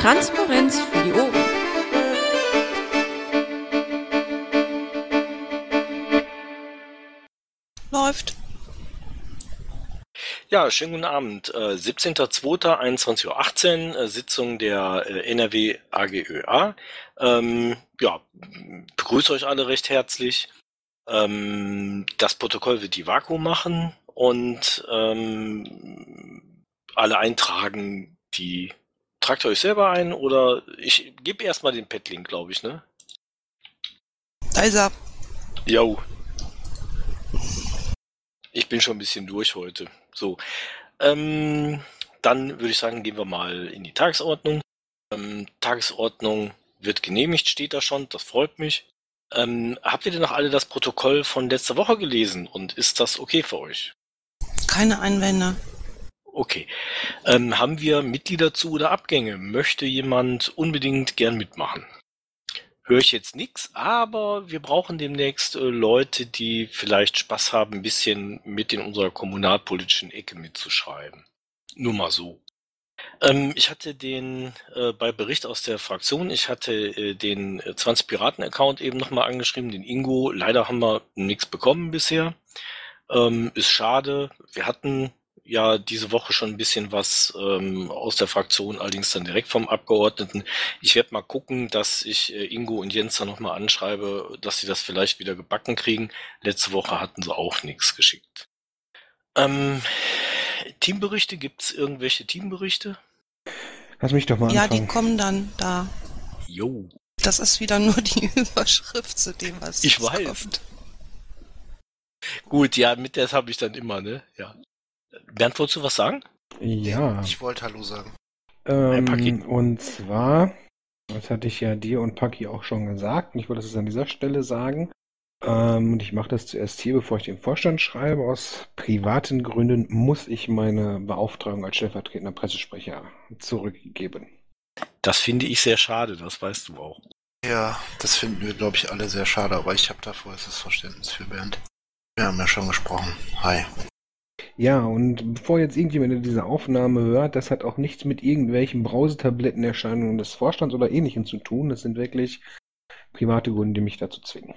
Transparenz für die Ohren. Läuft. Ja, schönen guten Abend. Äh, 17.02.21.18 Uhr, äh, Sitzung der äh, NRW AGÖA. Ähm, ja, begrüße euch alle recht herzlich. Ähm, das Protokoll wird die Vaku machen und ähm, alle eintragen, die tragt ihr euch selber ein oder ich gebe erstmal den Pet-Link, glaube ich, ne? Da ist er. Jo. Ich bin schon ein bisschen durch heute. So. Ähm, dann würde ich sagen, gehen wir mal in die Tagesordnung. Ähm, Tagesordnung wird genehmigt, steht da schon. Das freut mich. Ähm, habt ihr denn noch alle das Protokoll von letzter Woche gelesen und ist das okay für euch? Keine Einwände. Okay. Ähm, haben wir Mitglieder zu oder Abgänge? Möchte jemand unbedingt gern mitmachen? Höre ich jetzt nichts, aber wir brauchen demnächst äh, Leute, die vielleicht Spaß haben, ein bisschen mit in unserer kommunalpolitischen Ecke mitzuschreiben. Nur mal so. Ähm, ich hatte den äh, bei Bericht aus der Fraktion, ich hatte äh, den 20 Piraten-Account eben nochmal angeschrieben, den Ingo. Leider haben wir nichts bekommen bisher. Ähm, ist schade. Wir hatten ja diese Woche schon ein bisschen was ähm, aus der Fraktion, allerdings dann direkt vom Abgeordneten. Ich werde mal gucken, dass ich äh, Ingo und Jens da nochmal anschreibe, dass sie das vielleicht wieder gebacken kriegen. Letzte Woche hatten sie auch nichts geschickt. Ähm, Teamberichte, gibt's irgendwelche Teamberichte? Lass mich doch mal Ja, anfangen. die kommen dann da. Jo. Das ist wieder nur die Überschrift zu dem, was Ich weiß. kommt. Gut, ja, mit das habe ich dann immer, ne? Ja. Bernd, wolltest du was sagen? Ja, Ich wollte Hallo sagen. ähm, Paki. und zwar, das hatte ich ja dir und Paki auch schon gesagt, und ich wollte es an dieser Stelle sagen, ähm, und ich mache das zuerst hier, bevor ich den Vorstand schreibe. Aus privaten Gründen muss ich meine Beauftragung als stellvertretender Pressesprecher zurückgeben. Das finde ich sehr schade, das weißt du auch. Ja, das finden wir, glaube ich, alle sehr schade, aber ich habe da vollstes Verständnis für Bernd. Wir haben ja schon gesprochen. Hi. Ja, und bevor jetzt irgendjemand diese Aufnahme hört, das hat auch nichts mit irgendwelchen Brausetablettenerscheinungen des Vorstands oder ähnlichem zu tun. Das sind wirklich private Gründe, die mich dazu zwingen.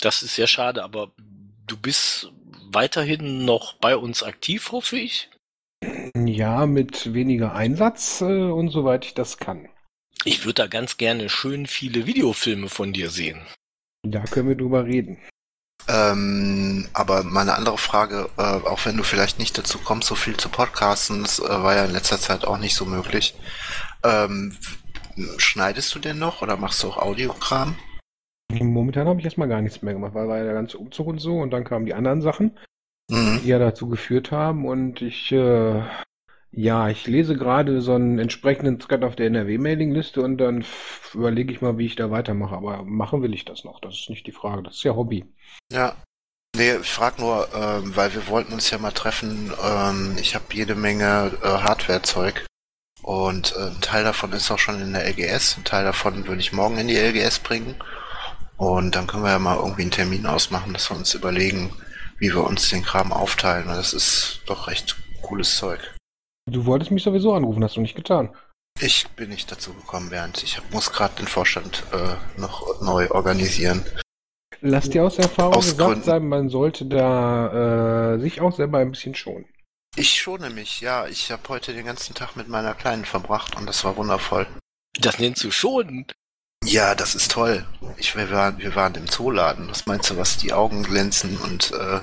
Das ist sehr schade, aber du bist weiterhin noch bei uns aktiv, hoffe ich. Ja, mit weniger Einsatz äh, und soweit ich das kann. Ich würde da ganz gerne schön viele Videofilme von dir sehen. Da können wir drüber reden. Ähm, aber meine andere Frage, äh, auch wenn du vielleicht nicht dazu kommst, so viel zu podcasten, das äh, war ja in letzter Zeit auch nicht so möglich. Ähm, schneidest du denn noch oder machst du auch Audiokram? Momentan habe ich erstmal gar nichts mehr gemacht, weil war ja der ganze Umzug und so und dann kamen die anderen Sachen, Mhm. die ja dazu geführt haben und ich, äh, ja, ich lese gerade so einen entsprechenden Thread auf der NRW-Mailingliste und dann überlege ich mal, wie ich da weitermache, aber machen will ich das noch, das ist nicht die Frage, das ist ja Hobby. Ja. Nee, ich frage nur, ähm, weil wir wollten uns ja mal treffen. Ähm, ich habe jede Menge äh, Hardware-Zeug. Und äh, ein Teil davon ist auch schon in der LGS. Ein Teil davon würde ich morgen in die LGS bringen. Und dann können wir ja mal irgendwie einen Termin ausmachen, dass wir uns überlegen, wie wir uns den Kram aufteilen. Das ist doch recht cooles Zeug. Du wolltest mich sowieso anrufen, hast du nicht getan. Ich bin nicht dazu gekommen, Bernd. Ich muss gerade den Vorstand äh, noch neu organisieren. Lass dir aus Erfahrung Aus gesagt Gründen. sein, man sollte da äh, sich auch selber ein bisschen schonen. Ich schone mich, ja. Ich habe heute den ganzen Tag mit meiner Kleinen verbracht und das war wundervoll. Das nennst du schon. Ja, das ist toll. Ich, wir, waren, wir waren im Zooladen. Was meinst du, was die Augen glänzen und äh,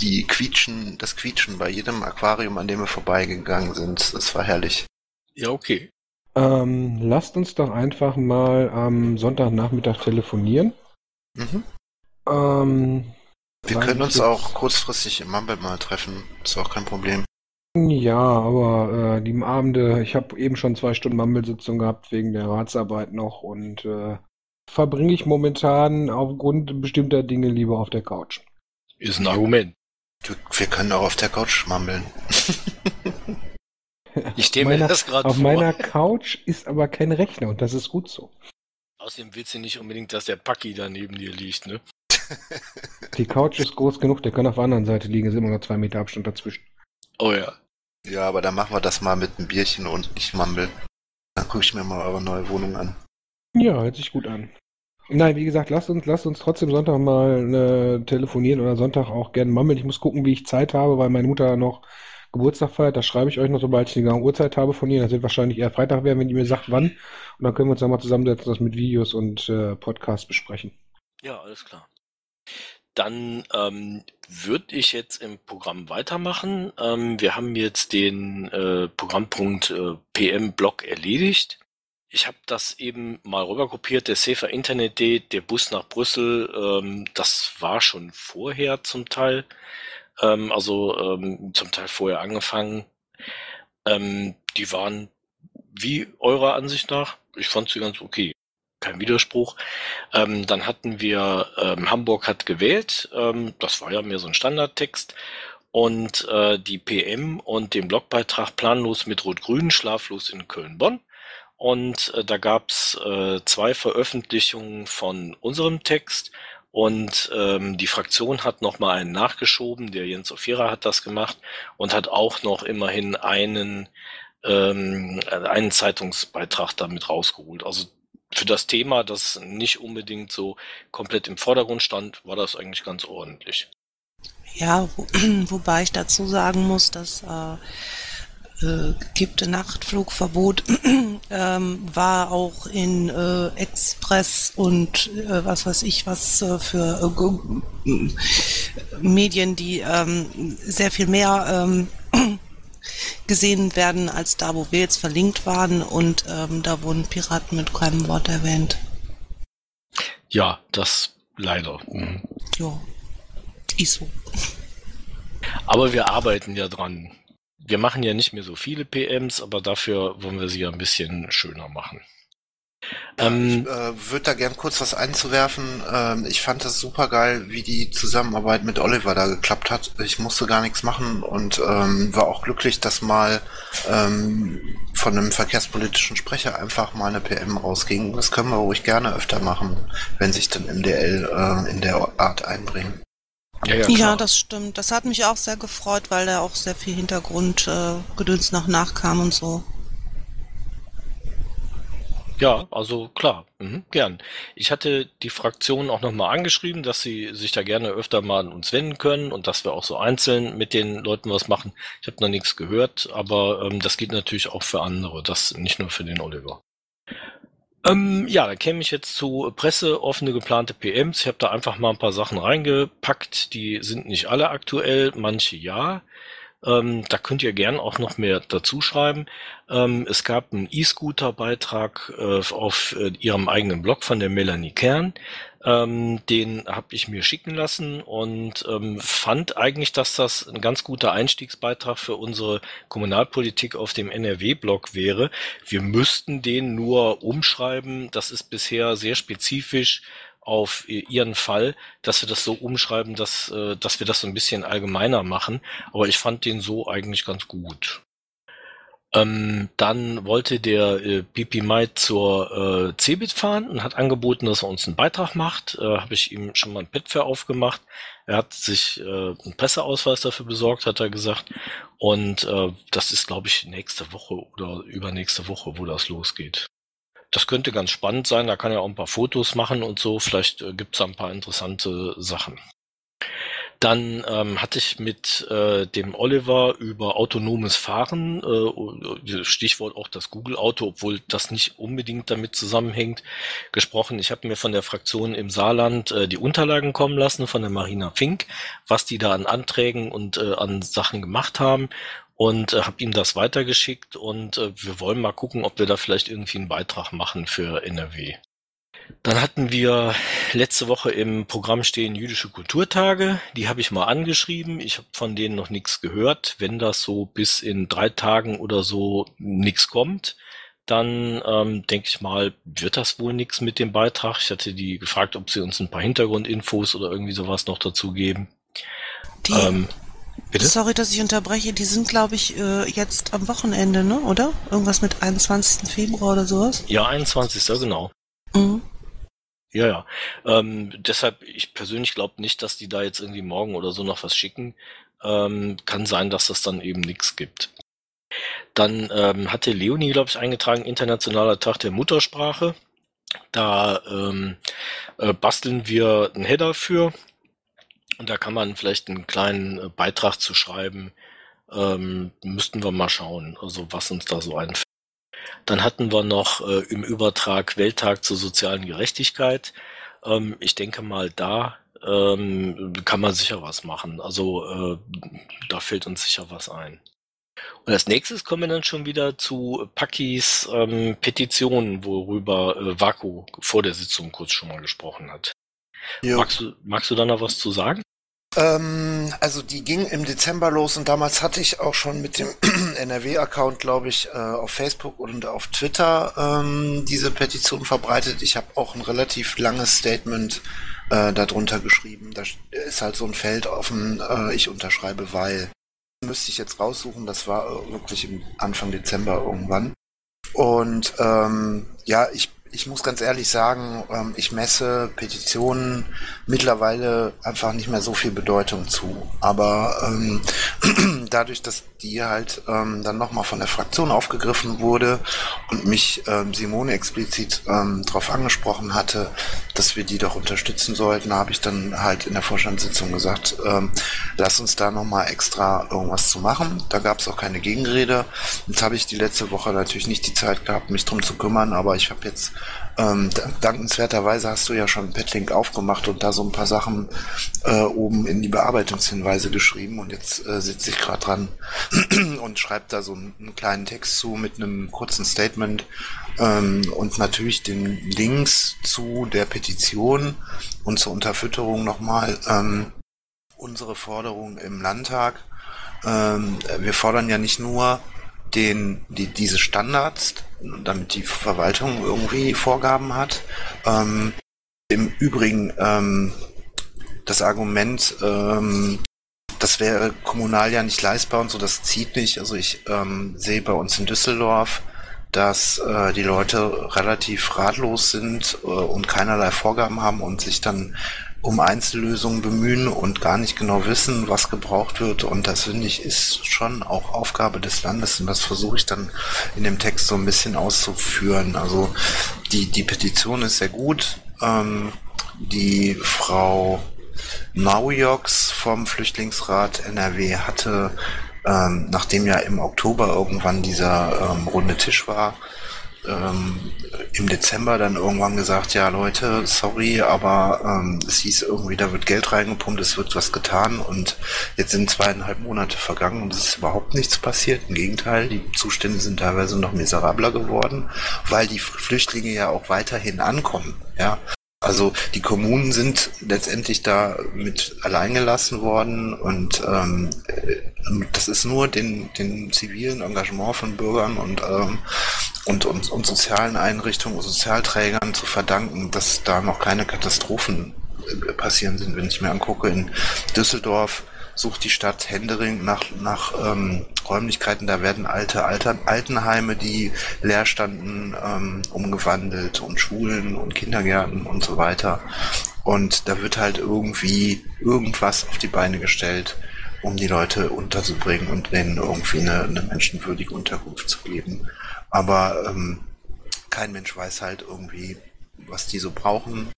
die quietschen, das Quietschen bei jedem Aquarium, an dem wir vorbeigegangen sind. Das war herrlich. Ja, okay. Ähm, lasst uns doch einfach mal am Sonntagnachmittag telefonieren. Mhm. Ähm, Wir können uns jetzt- auch kurzfristig im Mumble mal treffen. Ist auch kein Problem. Ja, aber äh, die Abende, ich habe eben schon zwei Stunden Mammelsitzung gehabt wegen der Ratsarbeit noch und äh, verbringe ich momentan aufgrund bestimmter Dinge lieber auf der Couch. Ist ein Argument. Du, wir können auch auf der Couch mammeln. Ich stelle mir das gerade Auf vor. meiner Couch ist aber kein Rechner und das ist gut so. Außerdem willst du nicht unbedingt, dass der Paki da neben dir liegt, ne? Die Couch ist groß genug, der kann auf der anderen Seite liegen, es ist immer noch zwei Meter Abstand dazwischen. Oh ja. Ja, aber dann machen wir das mal mit einem Bierchen und nicht Mumble. Dann gucke ich mir mal eure neue Wohnung an. Ja, hört sich gut an. Nein, wie gesagt, lasst uns, lasst uns trotzdem Sonntag mal äh, telefonieren oder Sonntag auch gerne mammeln. Ich muss gucken, wie ich Zeit habe, weil meine Mutter noch Geburtstag feiert. Das schreibe ich euch noch, sobald ich eine genaue Uhrzeit habe von ihr. Das wird wahrscheinlich eher Freitag werden, wenn ihr mir sagt, wann. Und dann können wir uns dann mal zusammensetzen, das mit Videos und äh, Podcasts besprechen. Ja, alles klar. Dann ähm, würde ich jetzt im Programm weitermachen. Ähm, wir haben jetzt den äh, Programmpunkt äh, PM-Block erledigt. Ich habe das eben mal rüberkopiert, der Safer Internet Day, der Bus nach Brüssel, ähm, das war schon vorher zum Teil, ähm, also ähm, zum Teil vorher angefangen. Ähm, die waren wie eurer Ansicht nach? Ich fand sie ganz okay. Kein Widerspruch. Ähm, dann hatten wir ähm, Hamburg hat gewählt. Ähm, das war ja mehr so ein Standardtext. Und äh, die PM und den Blogbeitrag planlos mit Rot-Grün, schlaflos in Köln-Bonn. Und äh, da gab's äh, zwei Veröffentlichungen von unserem Text und ähm, die Fraktion hat nochmal einen nachgeschoben, der Jens Ofira hat das gemacht und hat auch noch immerhin einen, ähm, einen Zeitungsbeitrag damit rausgeholt. Also für das Thema, das nicht unbedingt so komplett im Vordergrund stand, war das eigentlich ganz ordentlich. Ja, wo, wobei ich dazu sagen muss, dass äh, äh, gekippte Nachtflugverbot ähm, war auch in äh, Express und äh, was weiß ich was äh, für äh, Medien, die ähm, sehr viel mehr ähm, gesehen werden als da, wo wir jetzt verlinkt waren und ähm, da wurden Piraten mit keinem Wort erwähnt. Ja, das leider. Mhm. Ja, ist so. Aber wir arbeiten ja dran wir machen ja nicht mehr so viele PMs, aber dafür wollen wir sie ja ein bisschen schöner machen. Ähm, ich äh, würde da gern kurz was einzuwerfen. Ähm, ich fand das super geil, wie die Zusammenarbeit mit Oliver da geklappt hat. Ich musste gar nichts machen und ähm, war auch glücklich, dass mal ähm, von einem verkehrspolitischen Sprecher einfach mal eine PM rausging. Das können wir ruhig gerne öfter machen, wenn sich dann MDL äh, in der Art einbringen. Ja, ja, ja, das stimmt. Das hat mich auch sehr gefreut, weil da auch sehr viel Hintergrundgedöns äh, noch nachkam und so. Ja, also klar, mhm, gern. Ich hatte die Fraktion auch nochmal angeschrieben, dass sie sich da gerne öfter mal an uns wenden können und dass wir auch so einzeln mit den Leuten was machen. Ich habe noch nichts gehört, aber ähm, das geht natürlich auch für andere, das nicht nur für den Oliver. Ähm, ja, da käme ich jetzt zu Presse, offene geplante PMs. Ich habe da einfach mal ein paar Sachen reingepackt. Die sind nicht alle aktuell, manche ja. Ähm, da könnt ihr gern auch noch mehr dazu schreiben. Ähm, es gab einen E-Scooter-Beitrag äh, auf äh, ihrem eigenen Blog von der Melanie Kern. Ähm, den habe ich mir schicken lassen und ähm, fand eigentlich, dass das ein ganz guter Einstiegsbeitrag für unsere Kommunalpolitik auf dem NRW-Blog wäre. Wir müssten den nur umschreiben. Das ist bisher sehr spezifisch auf ihren Fall, dass wir das so umschreiben, dass, äh, dass wir das so ein bisschen allgemeiner machen. Aber ich fand den so eigentlich ganz gut. Ähm, dann wollte der äh, BP Mai zur äh, Cebit fahren und hat angeboten, dass er uns einen Beitrag macht. Äh, Habe ich ihm schon mal ein Pad aufgemacht. Er hat sich äh, einen Presseausweis dafür besorgt, hat er gesagt. Und äh, das ist, glaube ich, nächste Woche oder übernächste Woche, wo das losgeht. Das könnte ganz spannend sein. Da kann er auch ein paar Fotos machen und so. Vielleicht äh, gibt es da ein paar interessante Sachen. Dann ähm, hatte ich mit äh, dem Oliver über autonomes Fahren, äh, Stichwort auch das Google-Auto, obwohl das nicht unbedingt damit zusammenhängt, gesprochen. Ich habe mir von der Fraktion im Saarland äh, die Unterlagen kommen lassen von der Marina Fink, was die da an Anträgen und äh, an Sachen gemacht haben und äh, habe ihm das weitergeschickt und äh, wir wollen mal gucken, ob wir da vielleicht irgendwie einen Beitrag machen für NRW. Dann hatten wir letzte Woche im Programm stehen jüdische Kulturtage. Die habe ich mal angeschrieben. Ich habe von denen noch nichts gehört. Wenn das so bis in drei Tagen oder so nichts kommt, dann ähm, denke ich mal, wird das wohl nichts mit dem Beitrag. Ich hatte die gefragt, ob sie uns ein paar Hintergrundinfos oder irgendwie sowas noch dazu geben. Die, ähm, bitte? Sorry, dass ich unterbreche. Die sind, glaube ich, äh, jetzt am Wochenende, ne? Oder? Irgendwas mit 21. Februar oder sowas? Ja, 21. genau. Mhm. Ja, ja. Ähm, deshalb, ich persönlich glaube nicht, dass die da jetzt irgendwie morgen oder so noch was schicken. Ähm, kann sein, dass das dann eben nichts gibt. Dann ähm, hatte Leonie, glaube ich, eingetragen, Internationaler Tag der Muttersprache. Da ähm, äh, basteln wir einen Header für. Und da kann man vielleicht einen kleinen äh, Beitrag zu schreiben. Ähm, müssten wir mal schauen, also was uns da so einfällt. Dann hatten wir noch äh, im Übertrag Welttag zur sozialen Gerechtigkeit. Ähm, ich denke mal, da ähm, kann man sicher was machen. Also äh, da fällt uns sicher was ein. Und als nächstes kommen wir dann schon wieder zu Pakis ähm, Petition, worüber äh, Vaku vor der Sitzung kurz schon mal gesprochen hat. Magst du, magst du da noch was zu sagen? Ähm, also die ging im Dezember los und damals hatte ich auch schon mit dem NRW-Account, glaube ich, äh, auf Facebook und auf Twitter ähm, diese Petition verbreitet. Ich habe auch ein relativ langes Statement äh, darunter geschrieben. Da ist halt so ein Feld offen, äh, ich unterschreibe, weil müsste ich jetzt raussuchen, das war äh, wirklich im Anfang Dezember irgendwann. Und ähm, ja, ich ich muss ganz ehrlich sagen, ähm, ich messe Petitionen mittlerweile einfach nicht mehr so viel Bedeutung zu. Aber ähm, dadurch, dass die halt ähm, dann nochmal von der Fraktion aufgegriffen wurde und mich ähm, Simone explizit ähm, darauf angesprochen hatte, dass wir die doch unterstützen sollten, habe ich dann halt in der Vorstandssitzung gesagt, ähm, lass uns da nochmal extra irgendwas zu machen. Da gab es auch keine Gegenrede. Jetzt habe ich die letzte Woche natürlich nicht die Zeit gehabt, mich drum zu kümmern, aber ich habe jetzt ähm, dankenswerterweise hast du ja schon Petlink aufgemacht und da so ein paar Sachen äh, oben in die Bearbeitungshinweise geschrieben und jetzt äh, sitze ich gerade dran und schreibe da so einen, einen, kleinen Text zu mit einem kurzen Statement ähm, und natürlich den Links zu der Petition und zur Unterfütterung nochmal ähm, unsere Forderung im Landtag. Ähm, wir fordern ja nicht nur den, die, diese Standards, damit die Verwaltung irgendwie Vorgaben hat. Ähm, Im Übrigen ähm, das Argument, ähm, das wäre kommunal ja nicht leistbar und so, das zieht nicht. Also ich ähm, sehe bei uns in Düsseldorf, dass äh, die Leute relativ ratlos sind äh, und keinerlei Vorgaben haben und sich dann um Einzellösungen bemühen und gar nicht genau wissen, was gebraucht wird. Und das finde ich ist schon auch Aufgabe des Landes und das versuche ich dann in dem Text so ein bisschen auszuführen. Also die, die Petition ist sehr gut. Ähm, die Frau Naujoks vom Flüchtlingsrat NRW hatte, ähm, nachdem ja im Oktober irgendwann dieser ähm, runde Tisch war, ähm, im Dezember dann irgendwann gesagt, ja Leute, sorry, aber ähm, es hieß irgendwie, da wird Geld reingepumpt, es wird was getan und jetzt sind zweieinhalb Monate vergangen und es ist überhaupt nichts passiert. Im Gegenteil, die Zustände sind teilweise noch miserabler geworden, weil die Flüchtlinge ja auch weiterhin ankommen. Ja, also die Kommunen sind letztendlich da mit alleingelassen worden und ähm, das ist nur den, den zivilen Engagement von Bürgern und, ähm, und, und, und sozialen Einrichtungen und Sozialträgern zu verdanken, dass da noch keine Katastrophen äh, passieren sind. Wenn ich mir angucke, in Düsseldorf sucht die Stadt Händering nach, nach ähm, Räumlichkeiten. Da werden alte Alter, Altenheime, die leer standen, ähm, umgewandelt und Schulen und Kindergärten und so weiter. Und da wird halt irgendwie irgendwas auf die Beine gestellt, um die Leute unterzubringen und denen irgendwie eine, eine menschenwürdige Unterkunft zu geben. Aber ähm, kein Mensch weiß halt irgendwie, was die so brauchen.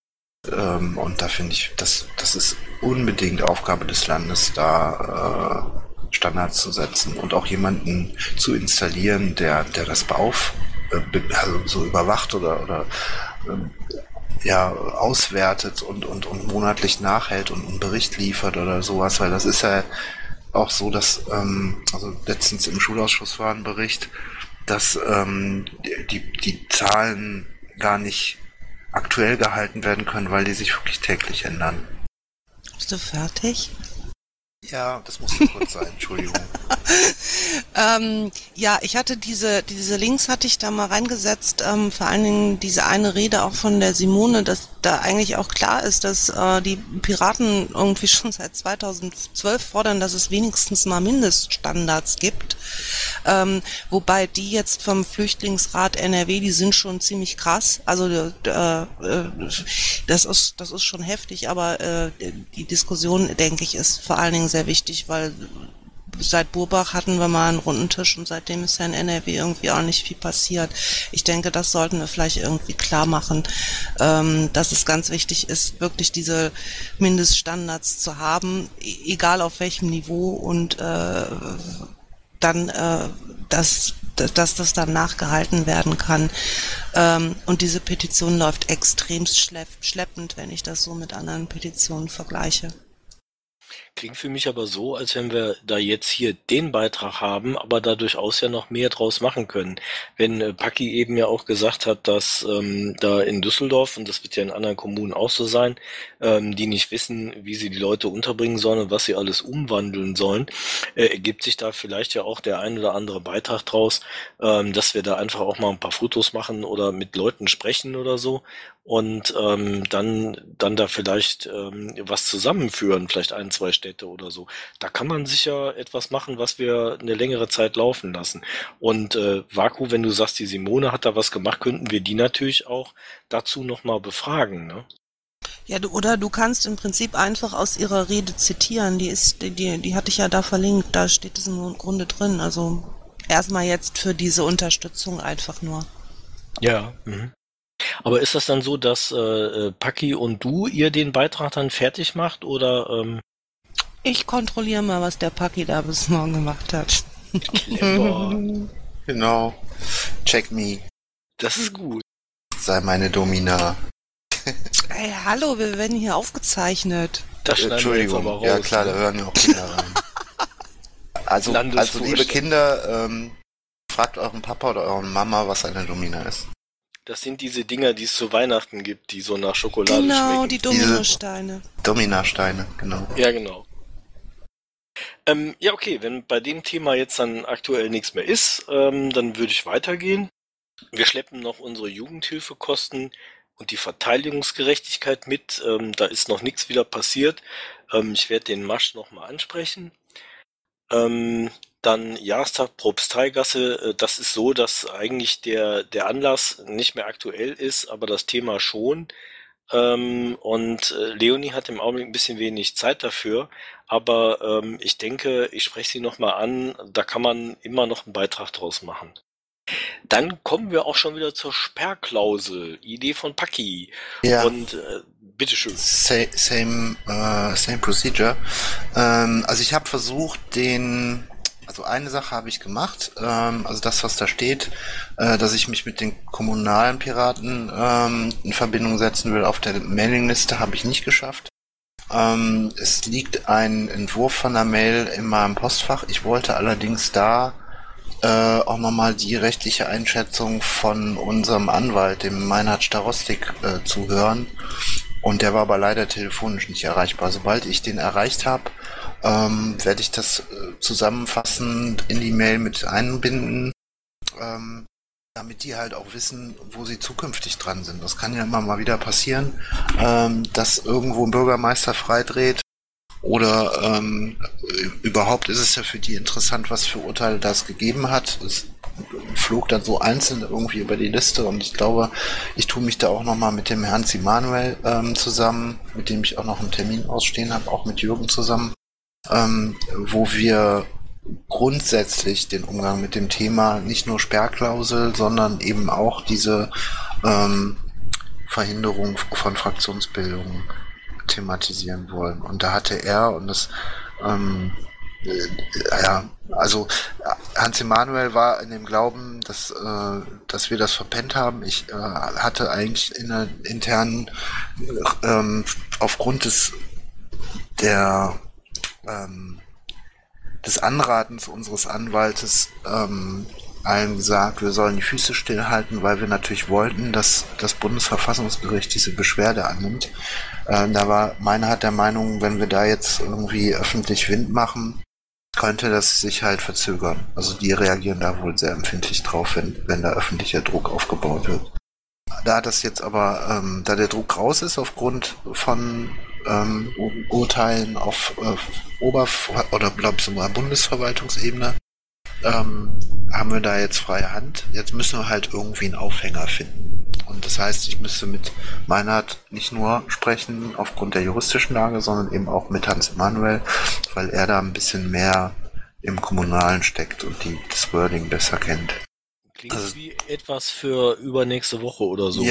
Ähm, und da finde ich, das, das ist unbedingt Aufgabe des Landes, da äh, Standards zu setzen und auch jemanden zu installieren, der, der das beauf, äh, also so überwacht oder, oder äh, ja, auswertet und, und, und monatlich nachhält und einen Bericht liefert oder sowas, weil das ist ja auch so, dass, ähm, also letztens im Schulausschuss war ein Bericht, dass ähm, die, die Zahlen gar nicht aktuell gehalten werden können, weil die sich wirklich täglich ändern. Bist du fertig? Ja, das muss kurz sein, Entschuldigung. ähm, ja, ich hatte diese, diese Links hatte ich da mal reingesetzt, ähm, vor allen Dingen diese eine Rede auch von der Simone, dass da eigentlich auch klar ist, dass äh, die Piraten irgendwie schon seit 2012 fordern, dass es wenigstens mal Mindeststandards gibt. Ähm, wobei die jetzt vom Flüchtlingsrat NRW, die sind schon ziemlich krass. Also äh, äh, das ist das ist schon heftig, aber äh, die Diskussion, denke ich, ist vor allen Dingen sehr wichtig, weil seit Burbach hatten wir mal einen runden Tisch und seitdem ist ja in NRW irgendwie auch nicht viel passiert. Ich denke, das sollten wir vielleicht irgendwie klar machen, ähm, dass es ganz wichtig ist, wirklich diese Mindeststandards zu haben, e-, egal auf welchem Niveau und äh, dann, äh, dass, dass das dann nachgehalten werden kann. Ähm, und diese Petition läuft extremst schleppend, wenn ich das so mit anderen Petitionen vergleiche. Klingt für mich aber so, als wenn wir da jetzt hier den Beitrag haben, aber da durchaus ja noch mehr draus machen können. Wenn äh, Paki eben ja auch gesagt hat, dass ähm, da in Düsseldorf, und das wird ja in anderen Kommunen auch so sein, ähm, die nicht wissen, wie sie die Leute unterbringen sollen und was sie alles umwandeln sollen, äh, ergibt sich da vielleicht ja auch der ein oder andere Beitrag draus, ähm, dass wir da einfach auch mal ein paar Fotos machen oder mit Leuten sprechen oder so und ähm, dann, dann da vielleicht ähm, was zusammenführen, vielleicht ein, zwei Städte oder so. Da kann man sicher etwas machen, was wir eine längere Zeit laufen lassen. Und äh, Vaku, wenn du sagst, die Simone hat da was gemacht, könnten wir die natürlich auch dazu nochmal befragen. Ne? Ja, du, oder du kannst im Prinzip einfach aus ihrer Rede zitieren. Die ist, die, die hatte ich ja da verlinkt, da steht es im Grunde drin. Also erstmal jetzt für diese Unterstützung einfach nur. Ja. Mhm. Aber ist das dann so, dass äh, äh, Paki und du ihr den Beitrag dann fertig macht oder? Ähm? Ich kontrolliere mal, was der Paki da bis morgen gemacht hat. Clever. genau. Check me. Das ist gut. Sei meine Domina. Ey, hallo, wir werden hier aufgezeichnet. Das Entschuldigung, raus, ja klar, ne? da hören ja auch Kinder rein. Also, also liebe Kinder, ähm, fragt euren Papa oder euren Mama, was eine Domina ist. Das sind diese Dinger, die es zu Weihnachten gibt, die so nach Schokolade genau, schmecken. Genau, die Dominosteine. Dominasteine, genau. Ja, genau. Ähm, ja, okay, wenn bei dem Thema jetzt dann aktuell nichts mehr ist, ähm, dann würde ich weitergehen. Wir schleppen noch unsere Jugendhilfekosten und die Verteidigungsgerechtigkeit mit. Ähm, da ist noch nichts wieder passiert. Ähm, ich werde den Masch nochmal ansprechen. Ähm, dann Jahrestag Propsteigasse, äh, das ist so, dass eigentlich der, der Anlass nicht mehr aktuell ist, aber das Thema schon. Ähm, und äh, Leonie hat im Augenblick ein bisschen wenig Zeit dafür, aber ähm, ich denke, ich spreche sie nochmal an, da kann man immer noch einen Beitrag draus machen. Dann kommen wir auch schon wieder zur Sperrklausel, Idee von Paki. Ja. Und äh, bitteschön. Same, same, uh, same procedure. Ähm, also ich habe versucht, den also eine Sache habe ich gemacht, ähm, also das, was da steht, äh, dass ich mich mit den kommunalen Piraten ähm, in Verbindung setzen will auf der Mailingliste, habe ich nicht geschafft. Ähm, es liegt ein Entwurf von der Mail in meinem Postfach. Ich wollte allerdings da äh, auch nochmal die rechtliche Einschätzung von unserem Anwalt, dem Meinhard Starostik, äh, zuhören. Und der war aber leider telefonisch nicht erreichbar. Sobald ich den erreicht habe, ähm, werde ich das äh, zusammenfassend in die Mail mit einbinden, ähm, damit die halt auch wissen, wo sie zukünftig dran sind. Das kann ja immer mal wieder passieren, ähm, dass irgendwo ein Bürgermeister freidreht oder ähm, überhaupt ist es ja für die interessant, was für Urteile das gegeben hat. Es flog dann so einzeln irgendwie über die Liste und ich glaube, ich tue mich da auch nochmal mit dem Herrn Simanuel ähm, zusammen, mit dem ich auch noch einen Termin ausstehen habe, auch mit Jürgen zusammen, ähm, wo wir grundsätzlich den Umgang mit dem Thema nicht nur Sperrklausel, sondern eben auch diese ähm, Verhinderung von Fraktionsbildungen thematisieren wollen. Und da hatte er, und das ähm, äh, ja, also Hans Emanuel war in dem Glauben, dass, äh, dass wir das verpennt haben. Ich äh, hatte eigentlich in der internen, ähm, aufgrund des der ähm, des Anratens unseres Anwaltes ähm, allen gesagt, wir sollen die Füße stillhalten, weil wir natürlich wollten, dass das Bundesverfassungsgericht diese Beschwerde annimmt. Ähm, da war meiner hat der Meinung, wenn wir da jetzt irgendwie öffentlich Wind machen, könnte das sich halt verzögern. Also die reagieren da wohl sehr empfindlich drauf, wenn, wenn da öffentlicher Druck aufgebaut wird. Da das jetzt aber, ähm, da der Druck raus ist aufgrund von ähm, Urteilen auf äh, Oberf oder glaub sogar Bundesverwaltungsebene, ähm, haben wir da jetzt freie Hand. Jetzt müssen wir halt irgendwie einen Aufhänger finden. Und das heißt, ich müsste mit Meinhard nicht nur sprechen aufgrund der juristischen Lage, sondern eben auch mit Hans Emanuel, weil er da ein bisschen mehr im Kommunalen steckt und die das Wording besser kennt. Klingt Also- wie etwas für übernächste Woche oder so. Ne?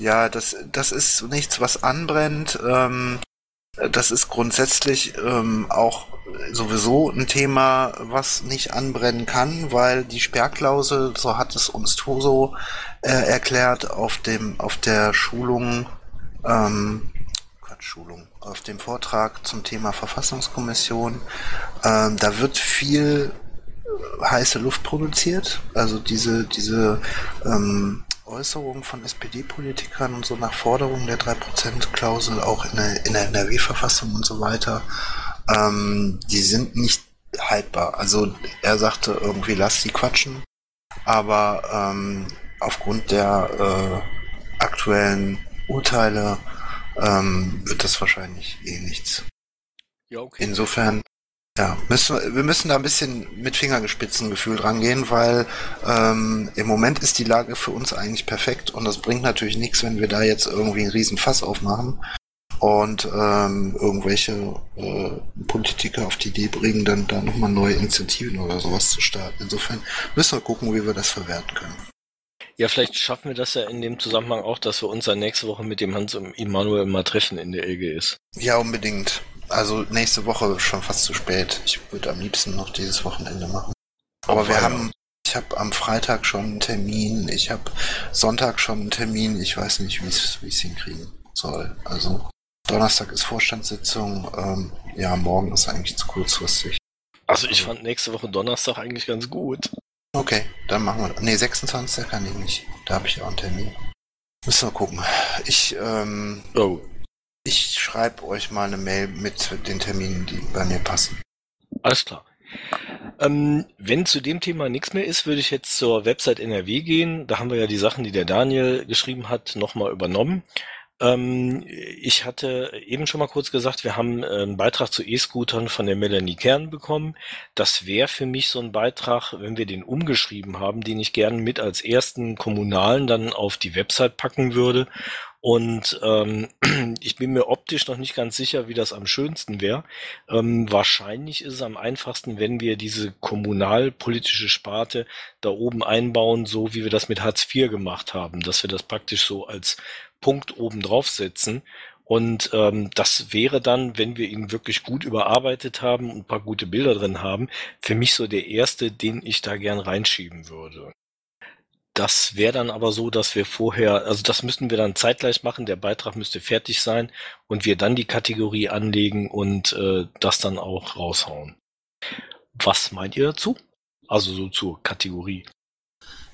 Ja, das, das ist nichts, was anbrennt. Ähm, das ist grundsätzlich ähm, auch sowieso ein Thema, was nicht anbrennen kann, weil die Sperrklausel, so hat es uns Toso äh, erklärt, auf dem auf der Schulung, ähm, Quatsch, Schulung, auf dem Vortrag zum Thema Verfassungskommission, ähm, da wird viel heiße Luft produziert. Also diese, diese ähm, Äußerungen von SPD-Politikern und so nach Forderung der 3%-Klausel auch in der, in der NRW-Verfassung und so weiter, ähm, die sind nicht haltbar. Also er sagte irgendwie, lass die quatschen, aber ähm, aufgrund der äh, aktuellen Urteile ähm, wird das wahrscheinlich eh nichts. Ja, okay. Insofern, ja, müssen wir, müssen da ein bisschen mit Fingergespitzengefühl rangehen, weil ähm, im Moment ist die Lage für uns eigentlich perfekt und das bringt natürlich nichts, wenn wir da jetzt irgendwie einen riesen Fass aufmachen und ähm, irgendwelche äh, Politiker auf die Idee bringen, dann da nochmal neue Initiativen oder sowas zu starten. Insofern müssen wir gucken, wie wir das verwerten können. Ja, vielleicht schaffen wir das ja in dem Zusammenhang auch, dass wir uns dann nächste Woche mit dem Hans und Immanuel mal treffen in der LGS. Ja, unbedingt. Also nächste Woche schon fast zu spät. Ich würde am liebsten noch dieses Wochenende machen. Aber wir haben, ich habe am Freitag schon einen Termin, ich habe Sonntag schon einen Termin, ich weiß nicht, wie wie es hinkriegen soll. Also Donnerstag ist Vorstandssitzung, ähm, ja, morgen ist eigentlich zu kurzfristig. Also ich fand nächste Woche Donnerstag eigentlich ganz gut. Okay, dann machen wir. Nee, 26. kann ich nicht. Da habe ich auch einen Termin. Müssen wir gucken. Ich, ähm, Oh, ich schreibe euch mal eine Mail mit den Terminen, die bei mir passen. alles klar. Ähm, wenn zu dem Thema nichts mehr ist, würde ich jetzt zur Website NRW gehen. Da haben wir ja die Sachen, die der Daniel geschrieben hat, nochmal übernommen. Ähm, ich hatte eben schon mal kurz gesagt, wir haben äh, einen Beitrag zu E-Scootern von der Melanie Kern bekommen. Das wäre für mich so ein Beitrag, wenn wir den umgeschrieben haben, den ich gerne mit als ersten kommunalen dann auf die Website packen würde. Und ähm, ich bin mir optisch noch nicht ganz sicher, wie das am schönsten wäre. Ähm, wahrscheinlich ist es am einfachsten, wenn wir diese kommunalpolitische Sparte da oben einbauen, so wie wir das mit Hartz IV gemacht haben, dass wir das praktisch so als Punkt oben draufsetzen. Und ähm, das wäre dann, wenn wir ihn wirklich gut überarbeitet haben und ein paar gute Bilder drin haben, für mich so der erste, den ich da gern reinschieben würde. Das wäre dann aber so, dass wir vorher, also das müssten wir dann zeitgleich machen, der Beitrag müsste fertig sein und wir dann die Kategorie anlegen und äh, das dann auch raushauen. Was meint ihr dazu? Also so zur Kategorie.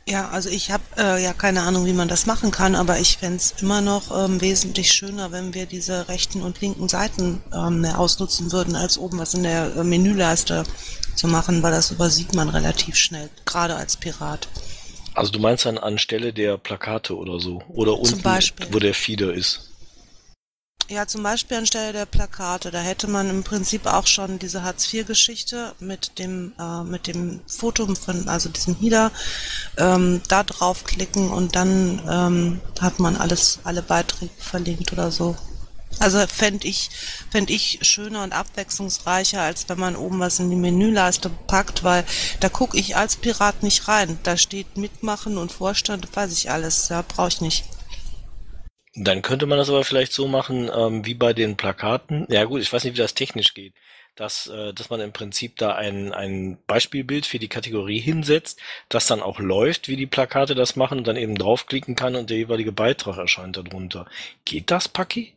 Ja, also ich habe äh, ja keine Ahnung, wie man das machen kann, aber ich fänd's immer noch ähm, wesentlich schöner, wenn wir diese rechten und linken Seiten ähm, mehr ausnutzen würden, als oben was in der äh, Menüleiste zu machen, weil das übersieht man relativ schnell, gerade als Pirat. Also du meinst dann anstelle der Plakate oder so? Oder unten, Beispiel. wo der Feeder ist? Ja, zum Beispiel anstelle der Plakate, da hätte man im Prinzip auch schon diese Hartz-IV-Geschichte mit dem äh, mit dem Foto von, also diesem Header, ähm, da draufklicken und dann ähm, hat man alles, alle Beiträge verlinkt oder so. Also fände ich, fänd ich schöner und abwechslungsreicher, als wenn man oben was in die Menüleiste packt, weil da gucke ich als Pirat nicht rein. Da steht Mitmachen und Vorstand, weiß ich alles, ja, brauche ich nicht. Dann könnte man das aber vielleicht so machen, ähm, wie bei den Plakaten. Ja gut, ich weiß nicht, wie das technisch geht. Dass, äh, dass man im Prinzip da ein, ein Beispielbild für die Kategorie hinsetzt, das dann auch läuft, wie die Plakate das machen und dann eben draufklicken kann und der jeweilige Beitrag erscheint darunter. Geht das, Paki?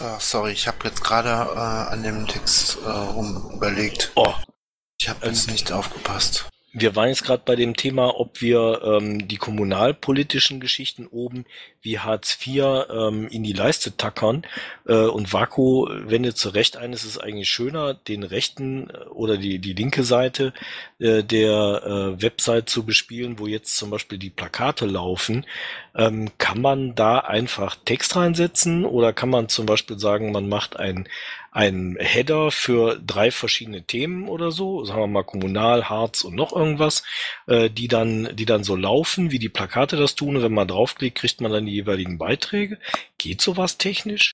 Ah, sorry, ich habe jetzt gerade äh, an dem Text äh, rum überlegt. Oh, Ich habe jetzt Ähm, nicht aufgepasst. Wir waren jetzt gerade bei dem Thema, ob wir ähm, die kommunalpolitischen Geschichten oben wie Hartz IV ähm, in die Leiste tackern. Äh, und Vaku wendet zu Recht ein, es ist eigentlich schöner, den rechten äh, oder die, die linke Seite äh, der äh, Website zu bespielen, wo jetzt zum Beispiel die Plakate laufen. Ähm, kann man da einfach Text reinsetzen oder kann man zum Beispiel sagen, man macht ein ein Header für drei verschiedene Themen oder so, sagen wir mal Kommunal, Harz und noch irgendwas, äh, die dann, die dann so laufen, wie die Plakate das tun. Und wenn man draufklickt, kriegt man dann die jeweiligen Beiträge. Geht sowas technisch?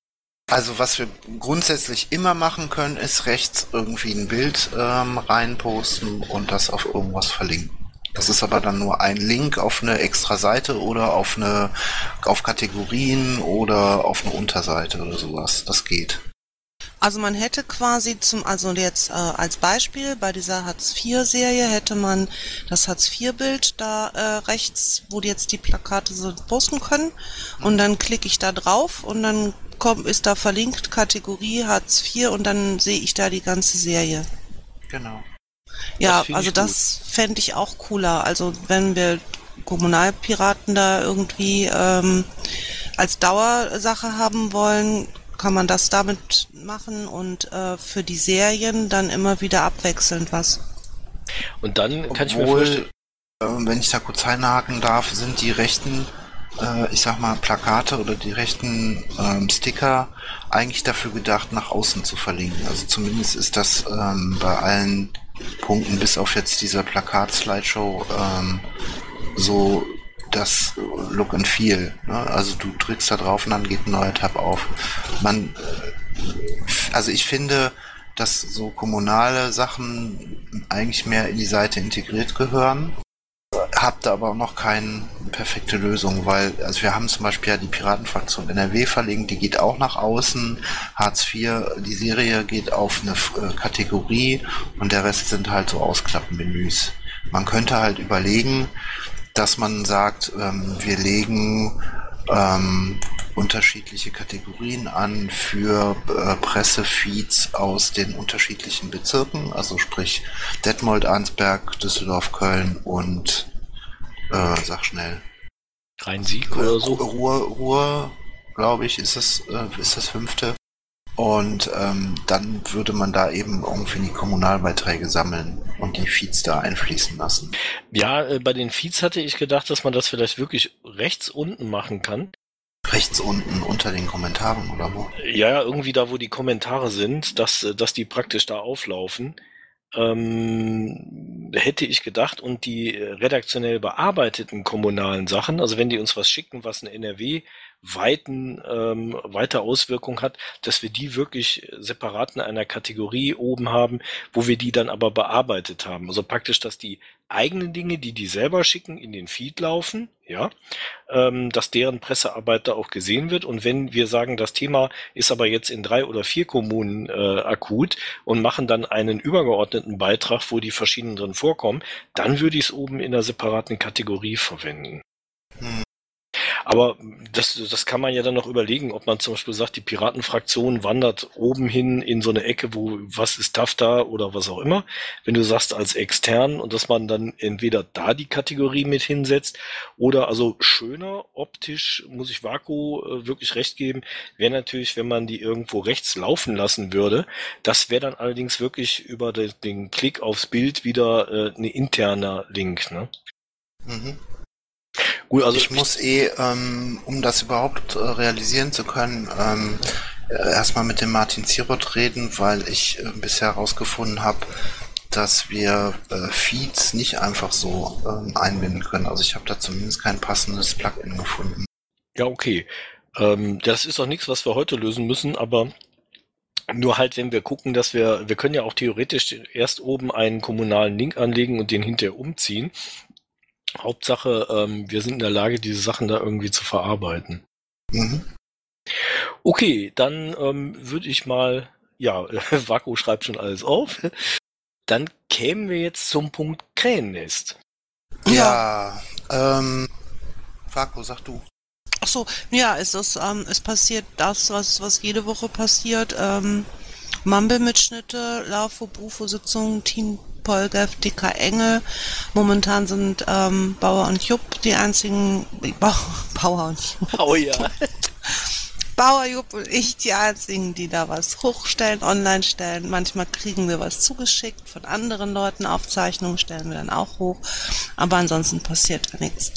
Also was wir grundsätzlich immer machen können, ist rechts irgendwie ein Bild ähm, reinposten und das auf irgendwas verlinken. Das ist aber dann nur ein Link auf eine extra Seite oder auf eine auf Kategorien oder auf eine Unterseite oder sowas. Das geht. Also man hätte quasi zum, also jetzt äh, als Beispiel bei dieser Hartz-IV-Serie hätte man das Hartz-IV-Bild da äh, rechts, wo die jetzt die Plakate so posten können und dann klicke ich da drauf und dann kommt, ist da verlinkt Kategorie Hartz IV und dann sehe ich da die ganze Serie. Genau. Ja, Das also das fände ich auch cooler. Also wenn wir Kommunalpiraten da irgendwie ähm, als Dauersache haben wollen, kann man das damit machen und äh, für die Serien dann immer wieder abwechselnd was. Und dann kann ich mir vorstellen, äh, wenn ich da kurz einhaken darf, sind die rechten, äh, ich sag mal, Plakate oder die rechten ähm, Sticker eigentlich dafür gedacht, nach außen zu verlinken. Also zumindest ist das ähm, bei allen Punkten, bis auf jetzt dieser Plakat-Slideshow, ähm, so das Look and Feel. Ne? Also du drückst da drauf und dann geht ein neuer Tab auf. Man, äh, also ich finde, dass so kommunale Sachen eigentlich mehr in die Seite integriert gehören. Hab da aber auch noch keine perfekte Lösung, weil, also wir haben zum Beispiel ja die Piratenfraktion NRW verlinkt, die geht auch nach außen. Hartz IV, die Serie geht auf eine äh, Kategorie und der Rest sind halt so Ausklappenmenüs. Man könnte halt überlegen, dass man sagt, ähm, wir legen ähm, unterschiedliche Kategorien an für äh, Pressefeeds aus den unterschiedlichen Bezirken, also sprich Detmold, Arnsberg, Düsseldorf, Köln und äh, sag schnell. Rhein-Sieg oder so. Ruhr, Ruhr, glaube ich, ist das, äh, ist das fünfte. Und ähm, dann würde man da eben irgendwie die Kommunalbeiträge sammeln und die Feeds da einfließen lassen. Ja, äh, bei den Feeds hatte ich gedacht, dass man das vielleicht wirklich rechts unten machen kann. Rechts unten unter den Kommentaren oder wo? Ja, irgendwie da, wo die Kommentare sind, dass, äh, dass die praktisch da auflaufen. Ähm, hätte ich gedacht, und die äh, redaktionell bearbeiteten kommunalen Sachen, also wenn die uns was schicken, was ein NRW weiten, ähm, weite Auswirkung hat, dass wir die wirklich separat in einer Kategorie oben haben, wo wir die dann aber bearbeitet haben. Also praktisch, dass die eigenen Dinge, die die selber schicken, in den Feed laufen, ja, ähm, dass deren Pressearbeit da auch gesehen wird. Und wenn wir sagen, das Thema ist aber jetzt in drei oder vier Kommunen äh, akut und machen dann einen übergeordneten Beitrag, wo die verschiedenen drin vorkommen, dann würde ich es oben in einer separaten Kategorie verwenden. Aber das, das kann man ja dann noch überlegen, ob man zum Beispiel sagt, die Piratenfraktion wandert oben hin in so eine Ecke, wo was ist TAF da oder was auch immer. Wenn du sagst als extern und dass man dann entweder da die Kategorie mit hinsetzt oder also schöner optisch, muss ich Vaku äh, wirklich recht geben, wäre natürlich, wenn man die irgendwo rechts laufen lassen würde. Das wäre dann allerdings wirklich über den, den Klick aufs Bild wieder äh, eine interner Link. Ne? Mhm. Gut, also ich muss eh, ähm, um das überhaupt äh, realisieren zu können, ähm, äh, erstmal mit dem Martin Zierot reden, weil ich äh, bisher herausgefunden habe, dass wir äh, Feeds nicht einfach so ähm, einbinden können. Also ich habe da zumindest kein passendes Plugin gefunden. Ja, okay. Ähm, das ist doch nichts, was wir heute lösen müssen, aber nur halt, wenn wir gucken, dass wir, wir können ja auch theoretisch erst oben einen kommunalen Link anlegen und den hinterher umziehen. Hauptsache, ähm, wir sind in der Lage, diese Sachen da irgendwie zu verarbeiten. Mhm. Okay, dann ähm, würde ich mal, ja, Vaku schreibt schon alles auf. Dann kämen wir jetzt zum Punkt Krähennest. Ja, ähm, Vaku, sag du. Ach so, ja, es ist, ähm, es passiert das, was, was jede Woche passiert. Ähm, Mumble-Mitschnitte, LAFO, Brufo-Sitzungen, Team Polgef, DK Engel. Momentan sind ähm, Bauer und Jupp die einzigen, Bauer, Bauer und Jupp. Oh ja. Bauer, Jupp und ich die einzigen, die da was hochstellen, online stellen. Manchmal kriegen wir was zugeschickt von anderen Leuten, Aufzeichnungen stellen wir dann auch hoch. Aber ansonsten passiert da nichts.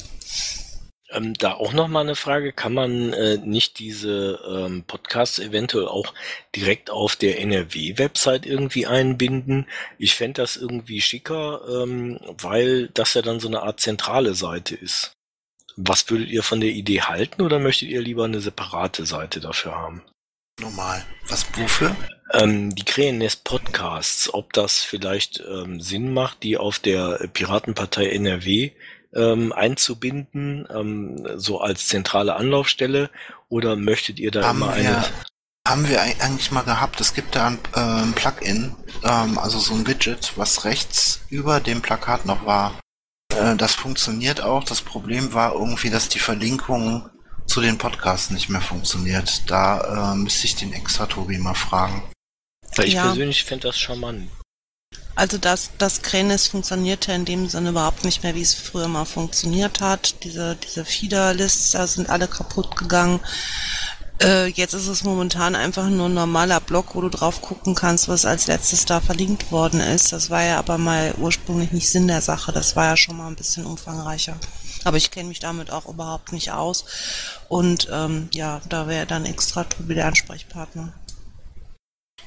Ähm, da auch noch mal eine Frage, kann man äh, nicht diese ähm, Podcasts eventuell auch direkt auf der NRW-Website irgendwie einbinden? Ich fände das irgendwie schicker, ähm, weil das ja dann so eine Art zentrale Seite ist. Was würdet ihr von der Idee halten oder möchtet ihr lieber eine separate Seite dafür haben? Normal. Was, wofür? Ähm, die Krähennest-Podcasts, ob das vielleicht ähm, Sinn macht, die auf der Piratenpartei NRW ähm, einzubinden, ähm, so als zentrale Anlaufstelle, oder möchtet ihr da Haben immer wir- eine... Haben wir eig- eigentlich mal gehabt. Es gibt da ein, äh, ein Plugin, ähm, also so ein Widget, was rechts über dem Plakat noch war. Äh, das funktioniert auch. Das Problem war irgendwie, dass die Verlinkung zu den Podcasts nicht mehr funktioniert. Da äh, müsste ich den extra Tobi mal fragen. Ich Ja. persönlich fände das charmant. Also das, das Kränes funktionierte in dem Sinne überhaupt nicht mehr, wie es früher mal funktioniert hat. Diese, diese Feeder-Lists, da sind alle kaputt gegangen. Äh, jetzt ist es momentan einfach nur ein normaler Blog, wo du drauf gucken kannst, was als letztes da verlinkt worden ist. Das war ja aber mal ursprünglich nicht Sinn der Sache. Das war ja schon mal ein bisschen umfangreicher. Aber ich kenne mich damit auch überhaupt nicht aus. Und ähm, ja, da wäre dann extra Tobi der Ansprechpartner.